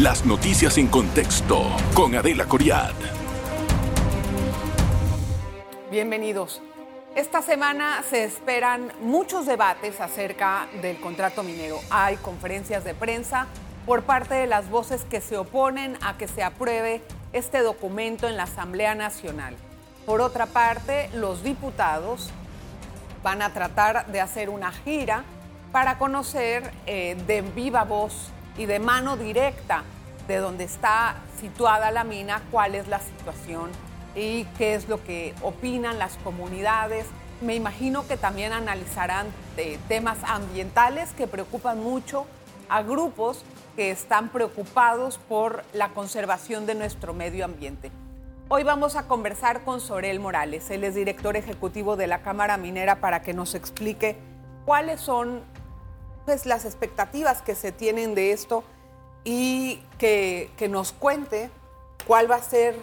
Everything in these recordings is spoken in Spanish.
Las noticias en contexto con Adela Coriad. Bienvenidos. Esta semana se esperan muchos debates acerca del contrato minero. Hay conferencias de prensa por parte de las voces que se oponen a que se apruebe este documento en la Asamblea Nacional. Por otra parte, los diputados van a tratar de hacer una gira para conocer eh, de viva voz y de mano directa de donde está situada la mina, cuál es la situación y qué es lo que opinan las comunidades. Me imagino que también analizarán eh, temas ambientales que preocupan mucho a grupos que están preocupados por la conservación de nuestro medio ambiente. Hoy vamos a conversar con Sorel Morales, él es director ejecutivo de la Cámara Minera para que nos explique cuáles son pues, las expectativas que se tienen de esto y que, que nos cuente cuál va a ser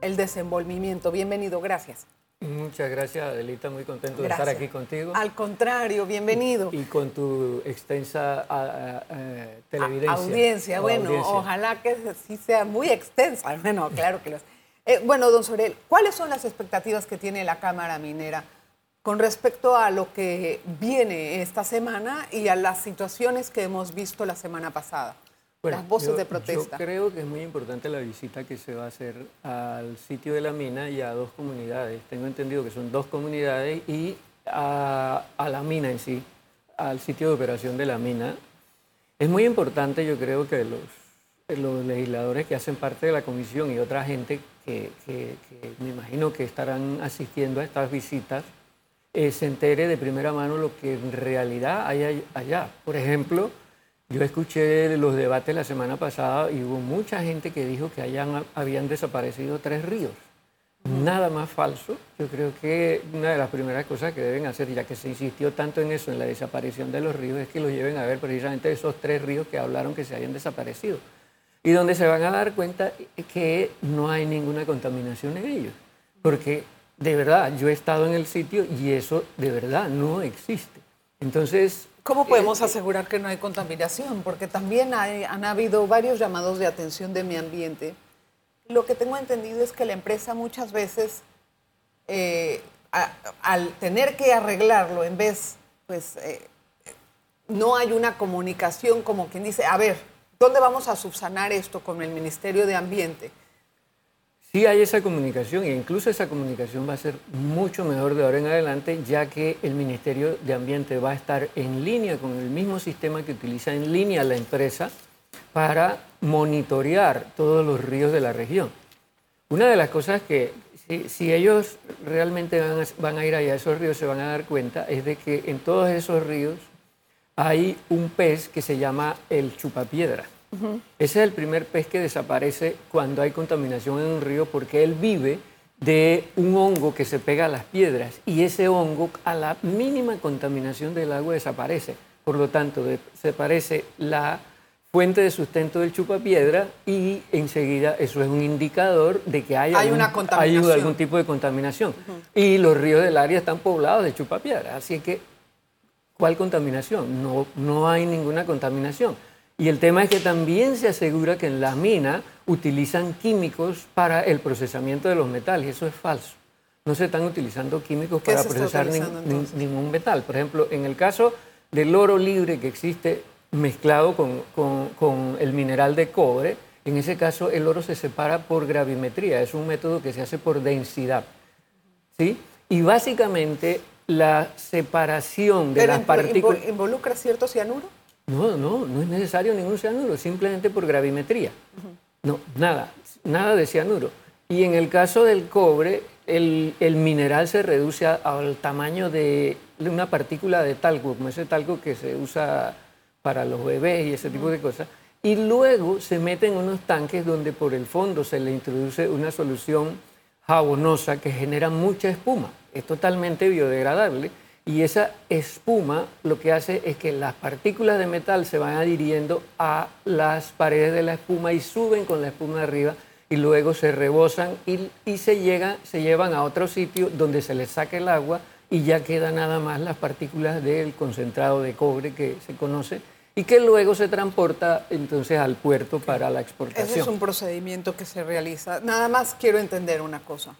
el desenvolvimiento. Bienvenido, gracias. Muchas gracias, Adelita. Muy contento de estar aquí contigo. Al contrario, bienvenido. Y, con tu extensa televidencia. audiencia, bueno, ojalá que sí sea muy extensa. Bueno, claro que lo es. Eh, bueno, don Sorel, ¿cuáles son las expectativas que tiene la Cámara Minera con respecto a lo que viene esta semana y a las situaciones que hemos visto la semana pasada? las voces de protesta. Yo creo que es muy importante la visita que se va a hacer al sitio de la mina y a dos comunidades. Tengo entendido que son dos comunidades y a, la mina en sí, al sitio de operación de la mina. Es muy importante, yo creo que los, los legisladores que hacen parte de la comisión y otra gente que, me imagino que estarán asistiendo a estas visitas, eh, se entere de primera mano lo que en realidad hay allá. Por ejemplo, yo escuché los debates la semana pasada y hubo mucha gente que dijo que habían desaparecido tres ríos. Nada más falso. Yo creo que una de las primeras cosas que deben hacer, ya que se insistió tanto en eso, en la desaparición de los ríos, es que los lleven a ver precisamente esos tres ríos que hablaron que se habían desaparecido. Y donde se van a dar cuenta que no hay ninguna contaminación en ellos. Porque de verdad, yo he estado en el sitio y eso de verdad no existe. Entonces, ¿Cómo podemos asegurar que no hay contaminación? Porque también han habido varios llamados de atención de mi ambiente. Lo que tengo entendido es que la empresa muchas veces, eh, al tener que arreglarlo, en vez, pues, eh, no hay una comunicación como quien dice, a ver, ¿dónde vamos a subsanar esto con el Ministerio de Ambiente? Sí hay esa comunicación e incluso esa comunicación va a ser mucho mejor de ahora en adelante ya que el Ministerio de Ambiente va a estar en línea con el mismo sistema que utiliza en línea la empresa para monitorear todos los ríos de la región. Una de las cosas que si, ellos realmente van a, van a ir allá a esos ríos se van a dar cuenta es de que en todos esos ríos hay un pez que se llama el chupapiedra. Ese es el primer pez que desaparece cuando hay contaminación en un río porque él vive de un hongo que se pega a las piedras y ese hongo a la mínima contaminación del agua desaparece. Por lo tanto, desaparece la fuente de sustento del chupapiedra y enseguida eso es un indicador de que hay, algún, una algún tipo de contaminación. Y los ríos del área están poblados de chupapiedra. Así que, ¿cuál contaminación? No, no hay ninguna contaminación. Y el tema es que también se asegura que en las minas utilizan químicos para el procesamiento de los metales. Eso es falso. No se están utilizando químicos para procesar ningún metal. Por ejemplo, en el caso del oro libre que existe mezclado con, el mineral de cobre, en ese caso el oro se separa por gravimetría. Es un método que se hace por densidad. ¿Sí? Y básicamente la separación de las partículas... ¿Involucra cierto cianuro? No, no, no es necesario ningún cianuro, simplemente por gravimetría. No, nada, nada de cianuro. Y en el caso del cobre, el, mineral se reduce al tamaño de una partícula de talco, como ese talco que se usa para los bebés y ese tipo de cosas. Y luego se mete en unos tanques donde por el fondo se le introduce una solución jabonosa que genera mucha espuma. Es totalmente biodegradable y esa espuma lo que hace es que las partículas de metal se van adhiriendo a las paredes de la espuma y suben con la espuma de arriba y luego se rebosan y, se, llega, se llevan a otro sitio donde se les saca el agua y ya quedan nada más las partículas del concentrado de cobre que se conoce y que luego se transporta entonces al puerto para la exportación. Ese es un procedimiento que se realiza. Nada más quiero entender una cosa.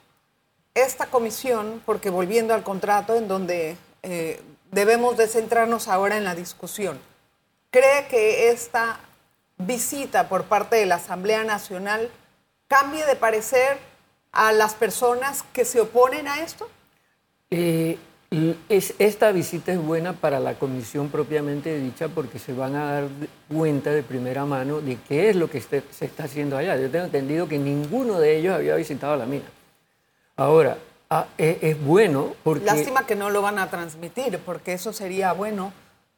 Esta comisión, porque volviendo al contrato en donde eh, debemos de centrarnos ahora en la discusión, ¿cree que esta visita por parte de la Asamblea Nacional cambie de parecer a las personas que se oponen a esto? Eh, es, esta visita es buena para la comisión propiamente dicha porque se van a dar cuenta de primera mano de qué es lo que se está haciendo allá. Yo tengo entendido que ninguno de ellos había visitado la mina. Ahora, ah, e, es, bueno porque... Lástima que no lo van a transmitir, porque eso sería bueno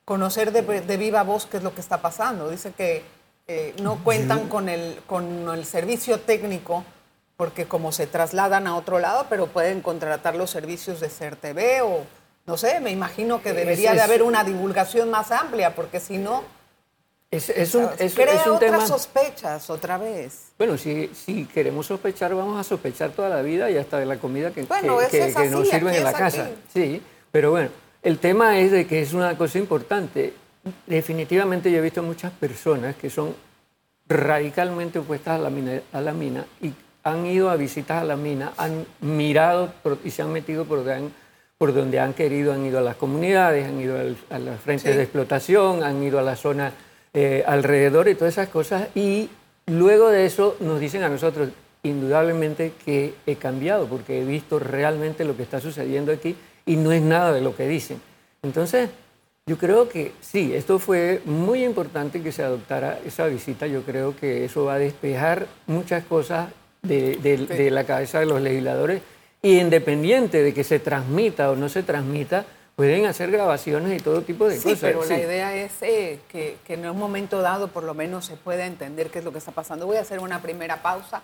conocer de, viva voz qué es lo que está pasando. Dice que eh, no cuentan con el, con el servicio técnico porque como se trasladan a otro lado, pero pueden contratar los servicios de CERTV o no sé, me imagino que debería de haber una divulgación más amplia, porque si no... Es, un, es, crea un otras sospechas otra vez. Bueno, si, si queremos sospechar, vamos a sospechar toda la vida y hasta de la comida que, que, nos sirven en la casa. Sí, pero bueno, el tema es de que es una cosa importante. Definitivamente yo he visto muchas personas que son radicalmente opuestas a la mina, a la mina y han ido a visitas a la mina, han mirado y se han metido por donde han, por donde han querido, han ido a las comunidades, han ido a las frentes de explotación, han ido a la zona eh, alrededor y todas esas cosas. Y luego de eso nos dicen a nosotros, indudablemente que he cambiado porque he visto realmente lo que está sucediendo aquí y no es nada de lo que dicen. Entonces, yo creo que sí, esto fue muy importante que se adoptara esa visita. Yo creo que eso va a despejar muchas cosas de, la cabeza de los legisladores y independiente de que se transmita o no se transmita, pueden hacer grabaciones y todo tipo de sí, cosas. Pero la idea es eh, que, que, en un momento dado por lo menos se pueda entender qué es lo que está pasando. Voy a hacer una primera pausa.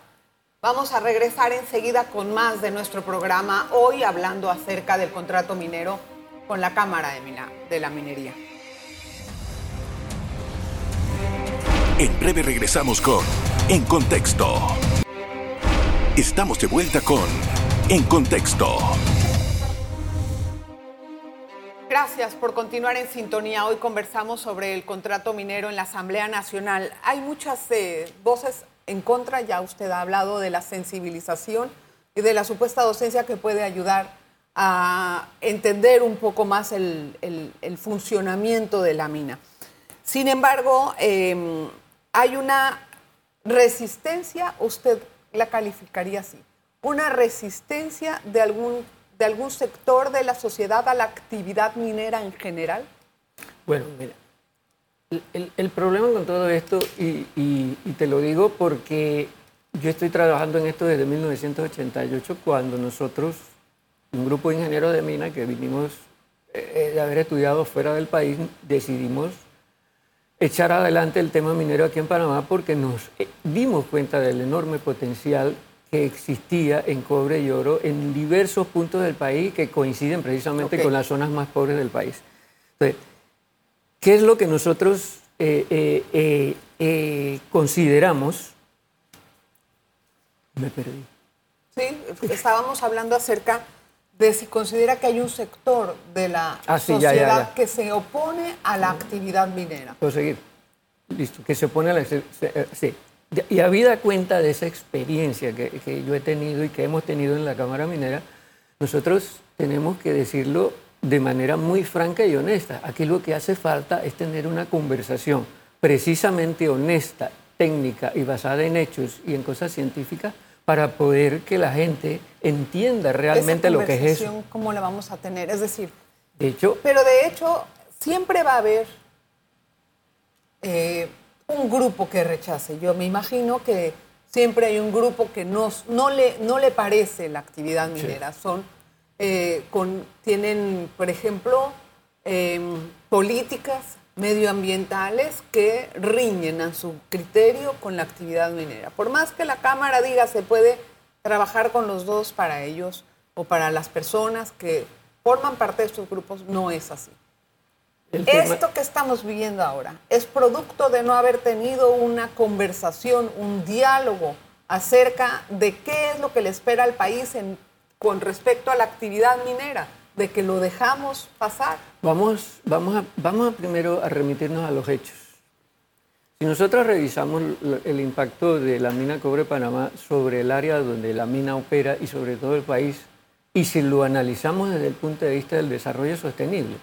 Vamos a regresar enseguida con más de nuestro programa, hoy hablando acerca del contrato minero con la Cámara de, Mina, de la Minería. En breve regresamos con En Contexto. Estamos de vuelta con En Contexto. Gracias por continuar en sintonía. Hoy conversamos sobre el contrato minero en la Asamblea Nacional. Hay muchas eh, voces en contra, ya usted ha hablado de la sensibilización y de la supuesta docencia que puede ayudar a entender un poco más el, funcionamiento de la mina. Sin embargo, em, hay una resistencia, usted la calificaría así, una resistencia de algún, de algún sector de la sociedad a la actividad minera en general? Bueno, mira, el, problema con todo esto, y, te lo digo porque yo estoy trabajando en esto desde 1988, cuando nosotros, un grupo de ingenieros de mina que vinimos eh, de haber estudiado fuera del país, decidimos echar adelante el tema minero aquí en Panamá porque nos eh, dimos cuenta del enorme potencial que existía en cobre y oro en diversos puntos del país que coinciden precisamente con las zonas más pobres del país. Entonces, ¿qué es lo que nosotros eh, eh, consideramos? Me perdí. Sí, estábamos hablando acerca de si considera que hay un sector de la ah, sociedad que se opone a la actividad minera. Puedo seguir. Listo, que se opone a la... Eh, sí. Y habida cuenta de esa experiencia que, que, yo he tenido y que hemos tenido en la Cámara Minera, nosotros tenemos que decirlo de manera muy franca y honesta. Aquí lo que hace falta es tener una conversación precisamente honesta, técnica y basada en hechos y en cosas científicas para poder que la gente entienda realmente lo que es eso. ¿Cómo la vamos a tener? Es decir, de hecho, pero de hecho siempre va a haber eh, un grupo que rechace. Yo me imagino que siempre hay un grupo que no, no, le, no le parece la actividad minera. Son, eh, con, tienen, por ejemplo, em, políticas medioambientales que riñen a su criterio con la actividad minera. Por más que la Cámara diga se puede trabajar con los dos para ellos o para las personas que forman parte de estos grupos, no es así. Esto que estamos viviendo ahora es producto de no haber tenido una conversación, un diálogo acerca de qué es lo que le espera al país en, con respecto a la actividad minera de que lo dejamos pasar. Vamos, vamos, a, vamos primero a remitirnos a los hechos. Si nosotros revisamos el impacto de la mina Cobre Panamá sobre el área donde la mina opera y sobre todo el país, y si lo analizamos desde el punto de vista del desarrollo sostenible,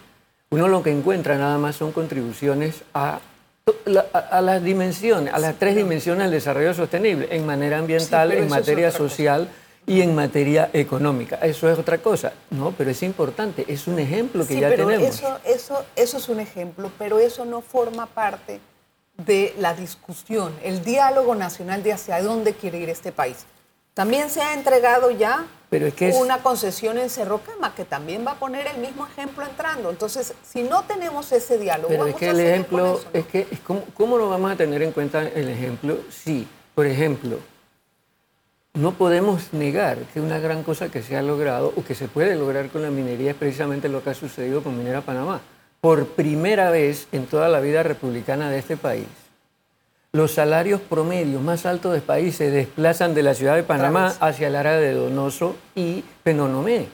uno lo que encuentra nada más son contribuciones a, a, las dimensiones, a las tres dimensiones del desarrollo sostenible, en manera ambiental, en materia social y en materia económica. Eso es otra cosa, ¿no? Pero es importante, es un ejemplo que ya pero tenemos. Eso, eso, eso es un ejemplo, pero eso no forma parte de la discusión, el diálogo nacional de hacia dónde quiere ir este país. También se ha entregado ya pero es que una concesión en Cerro Quema, que también va a poner el mismo ejemplo entrando. Entonces, si no tenemos ese diálogo, pero es que el ejemplo, es que ¿cómo, ¿cómo no vamos a tener en cuenta el ejemplo? Si, por ejemplo, no podemos negar que una gran cosa que se ha logrado o que se puede lograr con la minería es precisamente lo que ha sucedido con Minera Panamá. Por primera vez en toda la vida republicana de este país, los salarios promedios más altos del país se desplazan de la ciudad de Panamá hacia el área de Donoso y Penonomé.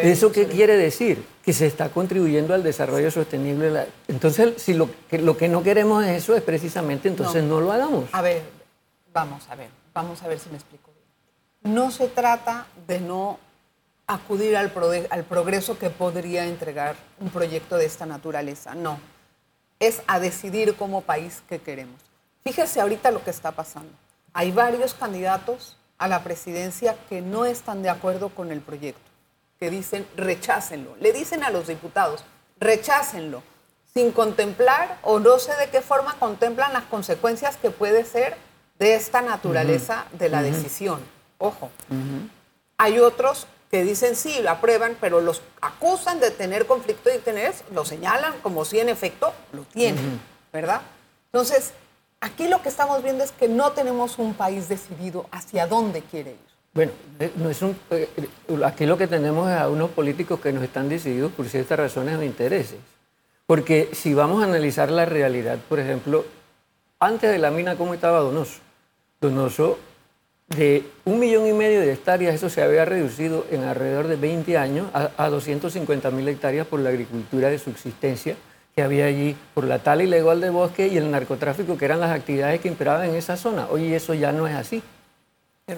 ¿Eso qué quiere decir? Que se está contribuyendo al desarrollo sostenible. Entonces, si lo que, lo que no queremos es eso, es precisamente entonces no. lo hagamos. A ver, vamos a ver, vamos a ver si me explico bien. No se trata de no acudir al, al progreso que podría entregar un proyecto de esta naturaleza, no. Es a decidir como país qué queremos. Fíjese ahorita lo que está pasando. Hay varios candidatos a la presidencia que no están de acuerdo con el proyecto, que dicen rechácenlo. Le dicen a los diputados, rechácenlo, sin contemplar o no sé de qué forma contemplan las consecuencias que puede ser de esta naturaleza de la decisión. Ojo. Hay otros que dicen sí, lo aprueban, pero los acusan de tener conflicto de interés, lo señalan como si en efecto lo tienen, ¿verdad? Entonces, Aquí lo que estamos viendo es que no tenemos un país decidido hacia dónde quiere ir. Bueno, eh, no es un, eh, aquí lo que tenemos es a unos políticos que nos están decididos por ciertas razones o intereses. Porque si vamos a analizar la realidad, por ejemplo, antes de la mina, ¿cómo estaba Donoso? Donoso, de un millón y medio de hectáreas, eso se había reducido en alrededor de 20 años a, a 250 mil hectáreas por la agricultura de subsistencia que había allí por la tala ilegal de bosque y el narcotráfico, que eran las actividades que imperaban en esa zona. Hoy eso ya no es así.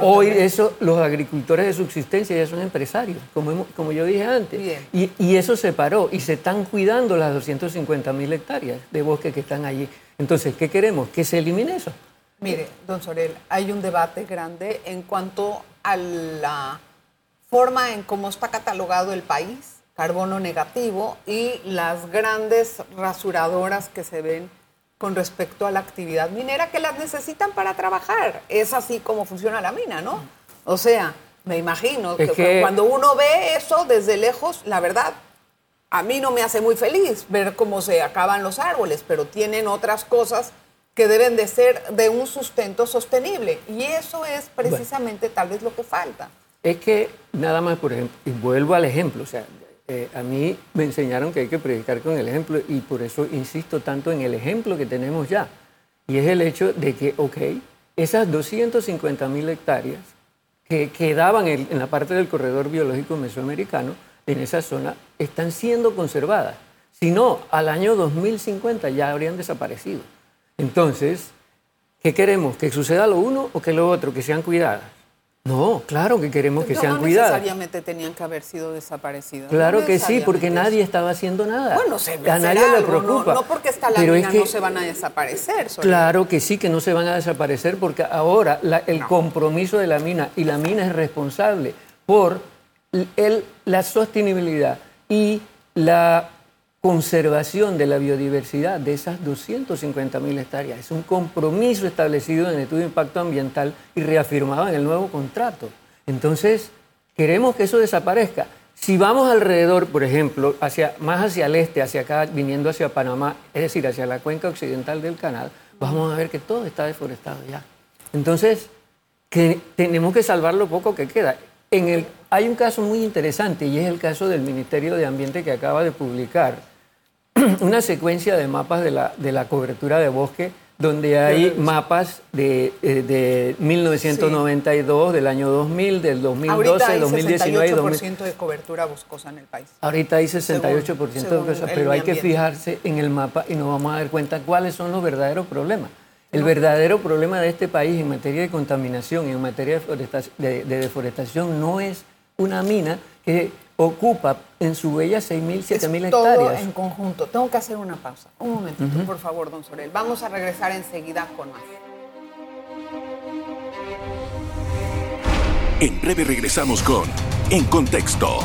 Hoy eso, los agricultores de subsistencia ya son empresarios, como, como yo dije antes. Y, y, eso se paró y se están cuidando las 250 mil hectáreas de bosque que están allí. Entonces, ¿qué queremos? Que se elimine eso. Mire, don Sorel, hay un debate grande en cuanto a la forma en cómo está catalogado el país carbono negativo y las grandes rasuradoras que se ven con respecto a la actividad minera que las necesitan para trabajar. Es así como funciona la mina, ¿no? O sea, me imagino que, cuando uno ve eso desde lejos, la verdad, a mí no me hace muy feliz ver cómo se acaban los árboles, pero tienen otras cosas que deben de ser de un sustento sostenible. Y eso es precisamente tal vez lo que falta. Es que nada más, por ejemplo, y vuelvo al ejemplo, o sea, eh, a mí me enseñaron que hay que predicar con el ejemplo y por eso insisto tanto en el ejemplo que tenemos ya. Y es el hecho de que, ok, esas 250 mil hectáreas que quedaban en, la parte del corredor biológico mesoamericano, en esa zona, están siendo conservadas. Si no, al año 2050 ya habrían desaparecido. Entonces, ¿qué queremos? ¿Que suceda lo uno o que lo otro? Que sean cuidadas. No, claro que queremos que sean cuidadas. No necesariamente tenían que haber sido desaparecidas. Claro que sí, porque nadie estaba haciendo nada. Bueno, se a nadie le preocupa. No, porque está la mina no se van a desaparecer. Claro que sí, que no se van a desaparecer porque ahora el compromiso de la mina y la mina es responsable por el, la sostenibilidad y la conservación de la biodiversidad de esas 250 mil hectáreas. Es un compromiso establecido en el estudio de impacto ambiental y reafirmado en el nuevo contrato. Entonces, queremos que eso desaparezca. Si vamos alrededor, por ejemplo, hacia, más hacia el este, hacia acá, viniendo hacia Panamá, es decir, hacia la cuenca occidental del canal, vamos a ver que todo está deforestado ya. Entonces, que tenemos que salvar lo poco que queda. En el, hay un caso muy interesante y es el caso del Ministerio de Ambiente que acaba de publicar una secuencia de mapas de la, de la cobertura de bosque donde hay mapas de, eh, de 1992, del año 2000, del 2012, hay 2019 68% de cobertura boscosa en el país. Ahorita hay 68% de pero hay que fijarse en el mapa y nos vamos a dar cuenta cuáles son los verdaderos problemas. El verdadero problema de este país en materia de contaminación y en materia de deforestación, no es una mina que ocupa en su huella 6.000, 7.000 hectáreas. Todo en conjunto. Tengo que hacer una pausa. Un momentito, por favor, don Sorel. Vamos a regresar enseguida con más. En breve regresamos con En Contexto.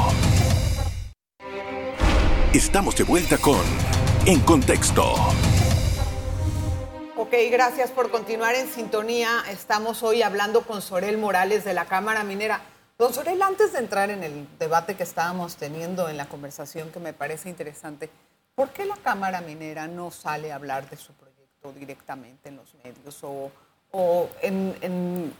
Estamos de vuelta con En Contexto. Ok, gracias por continuar en sintonía. Estamos hoy hablando con Sorel Morales de la Cámara Minera. Don Sorel, antes de entrar en el debate que estábamos teniendo en la conversación que me parece interesante, ¿por qué la Cámara Minera no sale a hablar de su proyecto directamente en los medios o, en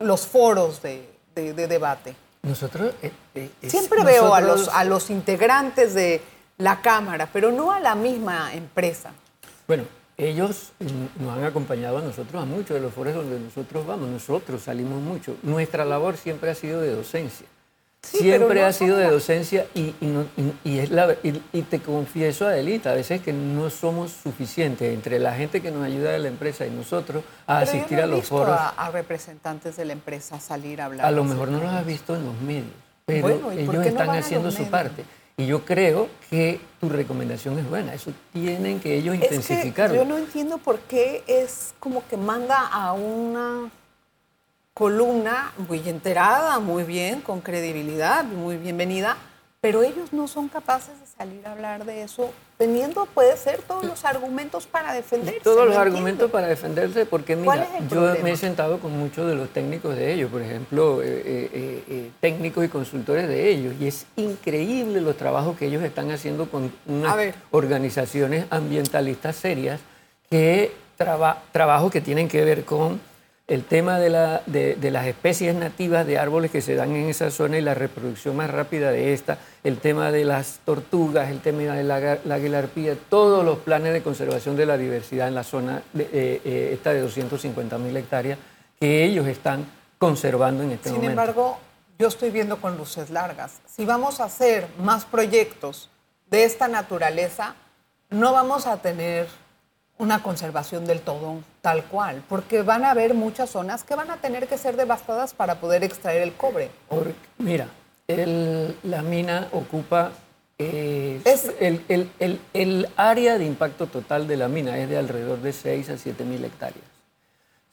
los foros de, debate. Nosotros... Eh, eh, Siempre veo a los, a los integrantes de la Cámara, pero no a la misma empresa. Bueno, ellos nos han acompañado a nosotros a muchos de los foros donde nosotros vamos. Nosotros salimos mucho. Nuestra labor siempre ha sido de docencia siempre ha sido de docencia y, es la, y, te confieso, Adelita, a veces que no somos suficientes entre la gente que nos ayuda de la empresa y nosotros a asistir a los foros. A, representantes de la empresa salir a hablar. A lo mejor no los has visto en los medios, pero ellos están haciendo su parte. Y yo creo que tu recomendación es buena. Eso tienen que ellos intensificarlo. yo no entiendo por qué es como que manda a una columna muy enterada, muy bien, con credibilidad, muy bienvenida, pero ellos no son capaces de salir a hablar de eso, teniendo, puede ser, todos los argumentos para defenderse. Todos los argumentos para defenderse, porque mira, yo me he sentado con muchos de los técnicos de ellos, por ejemplo, eh, eh, eh, técnicos y consultores de ellos, y es increíble los trabajos que ellos están haciendo con unas organizaciones ambientalistas serias, que trabajos que tienen que ver con el tema de, la, de, las especies nativas de árboles que se dan en esa zona y la reproducción más rápida de esta, el tema de las tortugas, el tema de la, la aguilarpía, todos los planes de conservación de la diversidad en la zona de, eh, eh, esta de 250 mil hectáreas que ellos están conservando en este momento. Sin embargo, yo estoy viendo con luces largas. Si vamos a hacer más proyectos de esta naturaleza, no vamos a tener una conservación del todo tal cual, porque van a haber muchas zonas que van a tener que ser devastadas para poder extraer el cobre. mira, la mina ocupa eh, el, área de impacto total de la mina es de alrededor de 6 a 7 mil hectáreas.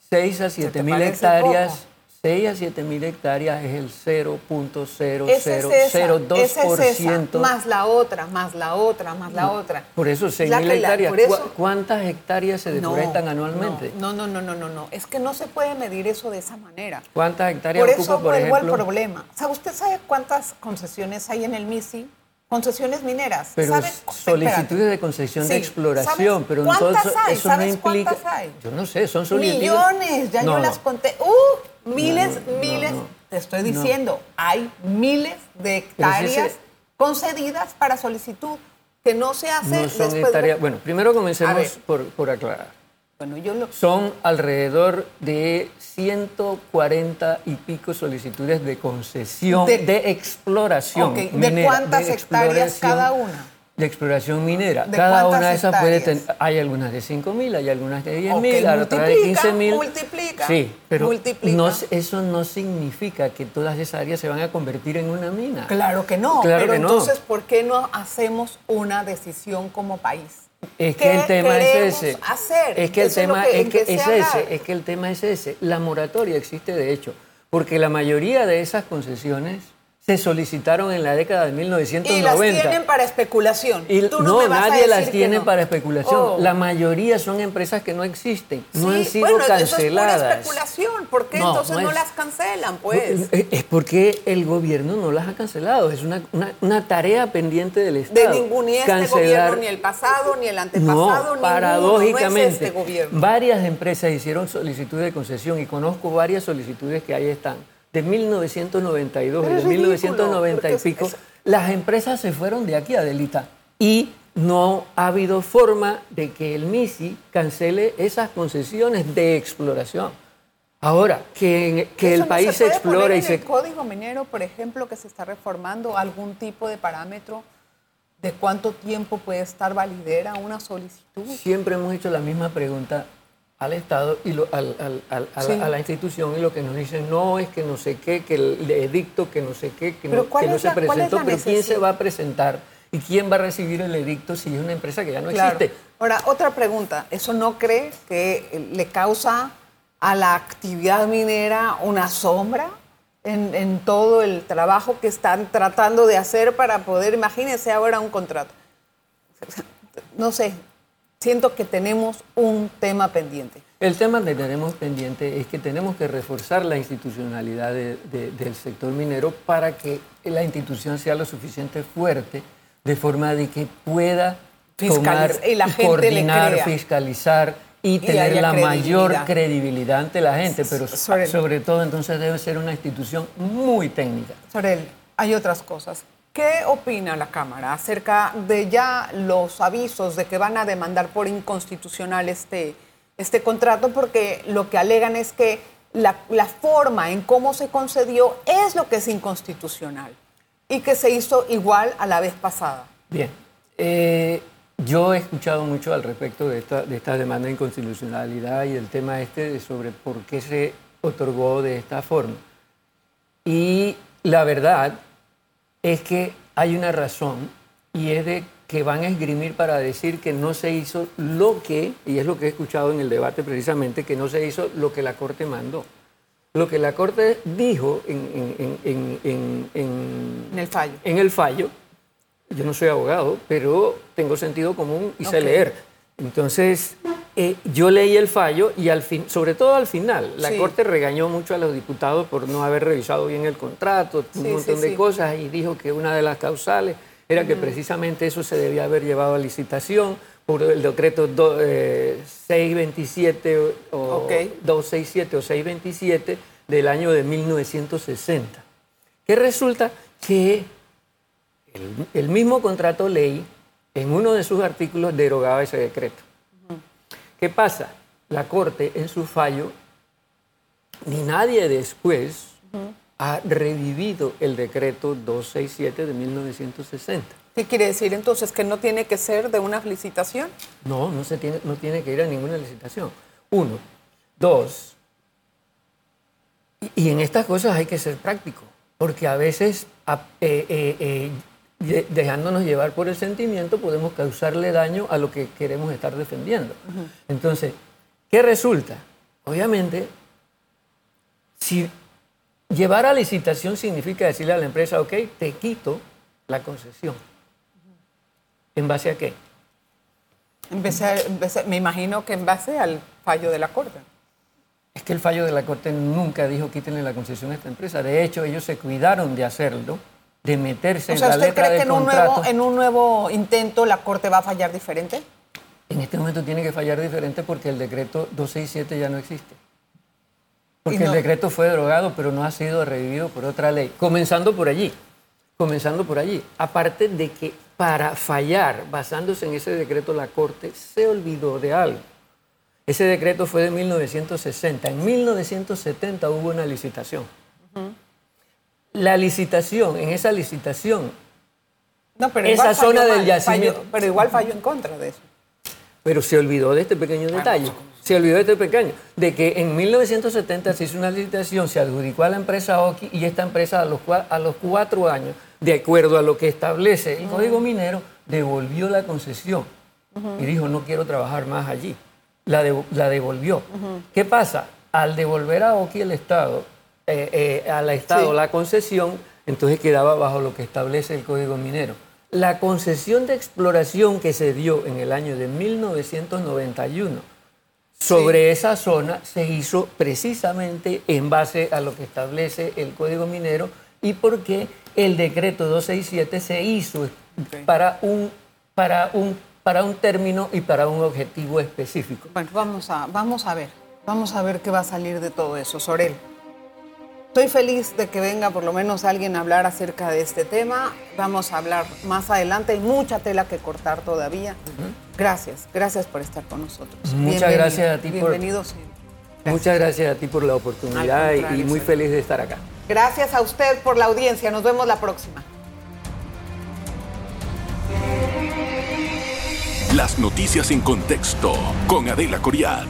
6 a 7 mil hectáreas 6 a 7 mil hectáreas es el 0.0002%. más la otra, más la otra, más la otra. Por eso 6 mil hectáreas. ¿Cuántas hectáreas se deforestan anualmente? No, no, no, no, no, no. Es que no se puede medir eso de esa manera. ¿Cuántas hectáreas por ocupa, por ejemplo? Por eso el problema. O sea, ¿usted sabe cuántas concesiones hay en el MISI? Concesiones mineras. Pero solicitudes de concesión de exploración, pero entonces eso no implica. Hay? Yo no sé, son solicitudes. Millones, ya yo las conté. ¡Uh! Miles, miles, te estoy diciendo, hay miles de hectáreas concedidas para solicitud que no se hace. No son hectáreas. Bueno, primero comencemos por, aclarar. Bueno, yo lo... Son alrededor de 140 y pico solicitudes de concesión de, exploración. ¿De cuántas hectáreas cada una? de exploración minera. Cada una de esas puede tener, hay algunas de 5.000, hay algunas de 10.000, okay, otras de 15.000. Multiplica. Sí, pero eso no significa que todas esas áreas se van a convertir en una mina. Claro que no. Claro pero que entonces, ¿por qué no hacemos una decisión como país? Es que el tema es ese. Hacer? Es que el tema es, que, es ese. Es que el tema es ese. La moratoria existe de hecho, porque la mayoría de esas concesiones se solicitaron en la década de 1990. Y las tienen para especulación. Y, no, nadie las tiene para especulación. Oh. La mayoría son empresas que no existen, no han sido canceladas. Eso es especulación. ¿Por qué entonces no, las cancelan? Pues es porque el gobierno no las ha cancelado. Es una, una, tarea pendiente del Estado. De ningún ni este gobierno, ni el pasado, ni el antepasado, no, paradójicamente, este gobierno. Varias empresas hicieron solicitud de concesión y conozco varias solicitudes que ahí están de 1992 y de 1990 y pico, las empresas se fueron de aquí, Adelita, y no ha habido forma de que el MISI cancele esas concesiones de exploración. Ahora, que, que el país se, explore y se... el código minero, por ejemplo, que se está reformando, algún tipo de parámetro de cuánto tiempo puede estar validera una solicitud? Siempre hemos hecho la misma pregunta al Estado y lo- al- al- al- a, Sí. la, a la institución y lo que nos dicen no es que no sé qué, que el edicto, que no sé qué, que no, ¿cuál que no se la- presentó, pero ¿quién se va a presentar y quién va a recibir el edicto si es una empresa que ya no Claro. existe? Ahora, otra pregunta. ¿Eso no cree que le causa a la actividad minera una sombra en, en todo el trabajo que están tratando de hacer para poder, imagínense ahora un contrato? No sé, siento que tenemos un tema pendiente. El tema que tenemos pendiente es que tenemos que reforzar la institucionalidad de- de- del sector minero para que la institución sea lo suficiente fuerte de forma de que pueda tomar Fiscaliz- y la gente le coordinar, fiscalizar y, Y tener la mayor credibilidad. ante la gente, pero Sobre- sobre todo entonces debe ser una institución muy técnica. Sorel, hay otras cosas. ¿Qué opina la Cámara acerca de ya los avisos de que van a demandar por inconstitucional este, este contrato? Porque lo que alegan es que la, la forma en cómo se concedió es lo que es inconstitucional y que se hizo igual a la vez pasada. Bien, eh, yo he escuchado mucho al respecto de esta, de esta demanda de inconstitucionalidad y el tema este de sobre por qué se otorgó de esta forma. Y la verdad es que hay una razón y es de que van a esgrimir para decir que no se hizo lo que, y es lo que he escuchado en el debate precisamente, que no se hizo lo que la Corte mandó. Lo que la Corte dijo en, en- en- en- el fallo. en el fallo, yo no soy abogado, pero tengo sentido común y sé leer. Entonces, eh, yo leí el fallo y al fin, sobre todo al final, la Sí. Corte regañó mucho a los diputados por no haber revisado bien el contrato, un Sí, montón sí, de cosas, y dijo que una de las causales era que precisamente eso se debía haber llevado a licitación por el decreto do- eh, 627 o, o Ok. 267 o 627 del año de 1960. Que resulta que el, el mismo contrato ley, en uno de sus artículos, derogaba ese decreto. ¿Qué pasa? La Corte, en su fallo, ni nadie después ha revivido el decreto 267 de 1960. ¿Qué quiere decir entonces? ¿Que no tiene que ser de una licitación? No, no, se tiene, no tiene que ir a ninguna licitación. Uno. Dos. Y, y en estas cosas hay que ser práctico, porque a veces, a- eh, eh, eh, de- dejándonos llevar por el sentimiento, podemos causarle daño a lo que queremos estar defendiendo. Entonces, ¿qué resulta? Obviamente, si llevar a licitación significa decirle a la empresa, ok, te quito la concesión. ¿En base a qué? Empecé a- empecé- me imagino que en base al fallo de la Corte. Es que el fallo de la Corte nunca dijo quítenle la concesión a esta empresa. De hecho, ellos se cuidaron de hacerlo, de meterse O en sea, la ¿usted letra cree que en un, contrato. nuevo, en un nuevo intento la Corte va a fallar diferente? En este momento tiene que fallar diferente porque el decreto 267 ya no existe. Porque no- el decreto fue derogado, pero no ha sido revivido por otra ley. Comenzando por allí. Comenzando por allí. Aparte de que para fallar, basándose en ese decreto, la Corte se olvidó de algo. Ese decreto fue de 1960. En 1970 hubo una licitación. La licitación, en esa licitación, No, pero Esa zona del mal, yacimiento. falló- pero igual falló en contra de eso. pero se olvidó de este pequeño detalle. Se olvidó de este pequeño, de que en 1970 se hizo una licitación, se adjudicó a la empresa Oki y esta empresa a los, cua- a los cuatro años, de acuerdo a lo que establece el Código Minero, devolvió la concesión y dijo no quiero trabajar más allí. La devolvió. ¿Qué pasa? Al devolver a Oki el Estado, eh, eh, al Estado Sí. la concesión, entonces quedaba bajo lo que establece el Código Minero. La concesión de exploración que se dio en el año de 1991 sobre esa zona se hizo precisamente en base a lo que establece el Código Minero y porque el decreto 267 se hizo para, un, para, un, para un término y para un objetivo específico. Bueno, vamos a, vamos a ver. Vamos a ver qué va a salir de todo eso. Sorel. Estoy feliz de que venga por lo menos alguien a hablar acerca de este tema. Vamos a hablar más adelante. Hay mucha tela que cortar todavía. Gracias, gracias por estar con nosotros. Muchas Bienvenido, gracias a ti por- Bienvenidos. Muchas gracias a ti por la oportunidad y- muy feliz de estar acá. Gracias a usted por la audiencia. Nos vemos la próxima. Las noticias en contexto con Adela Coriad.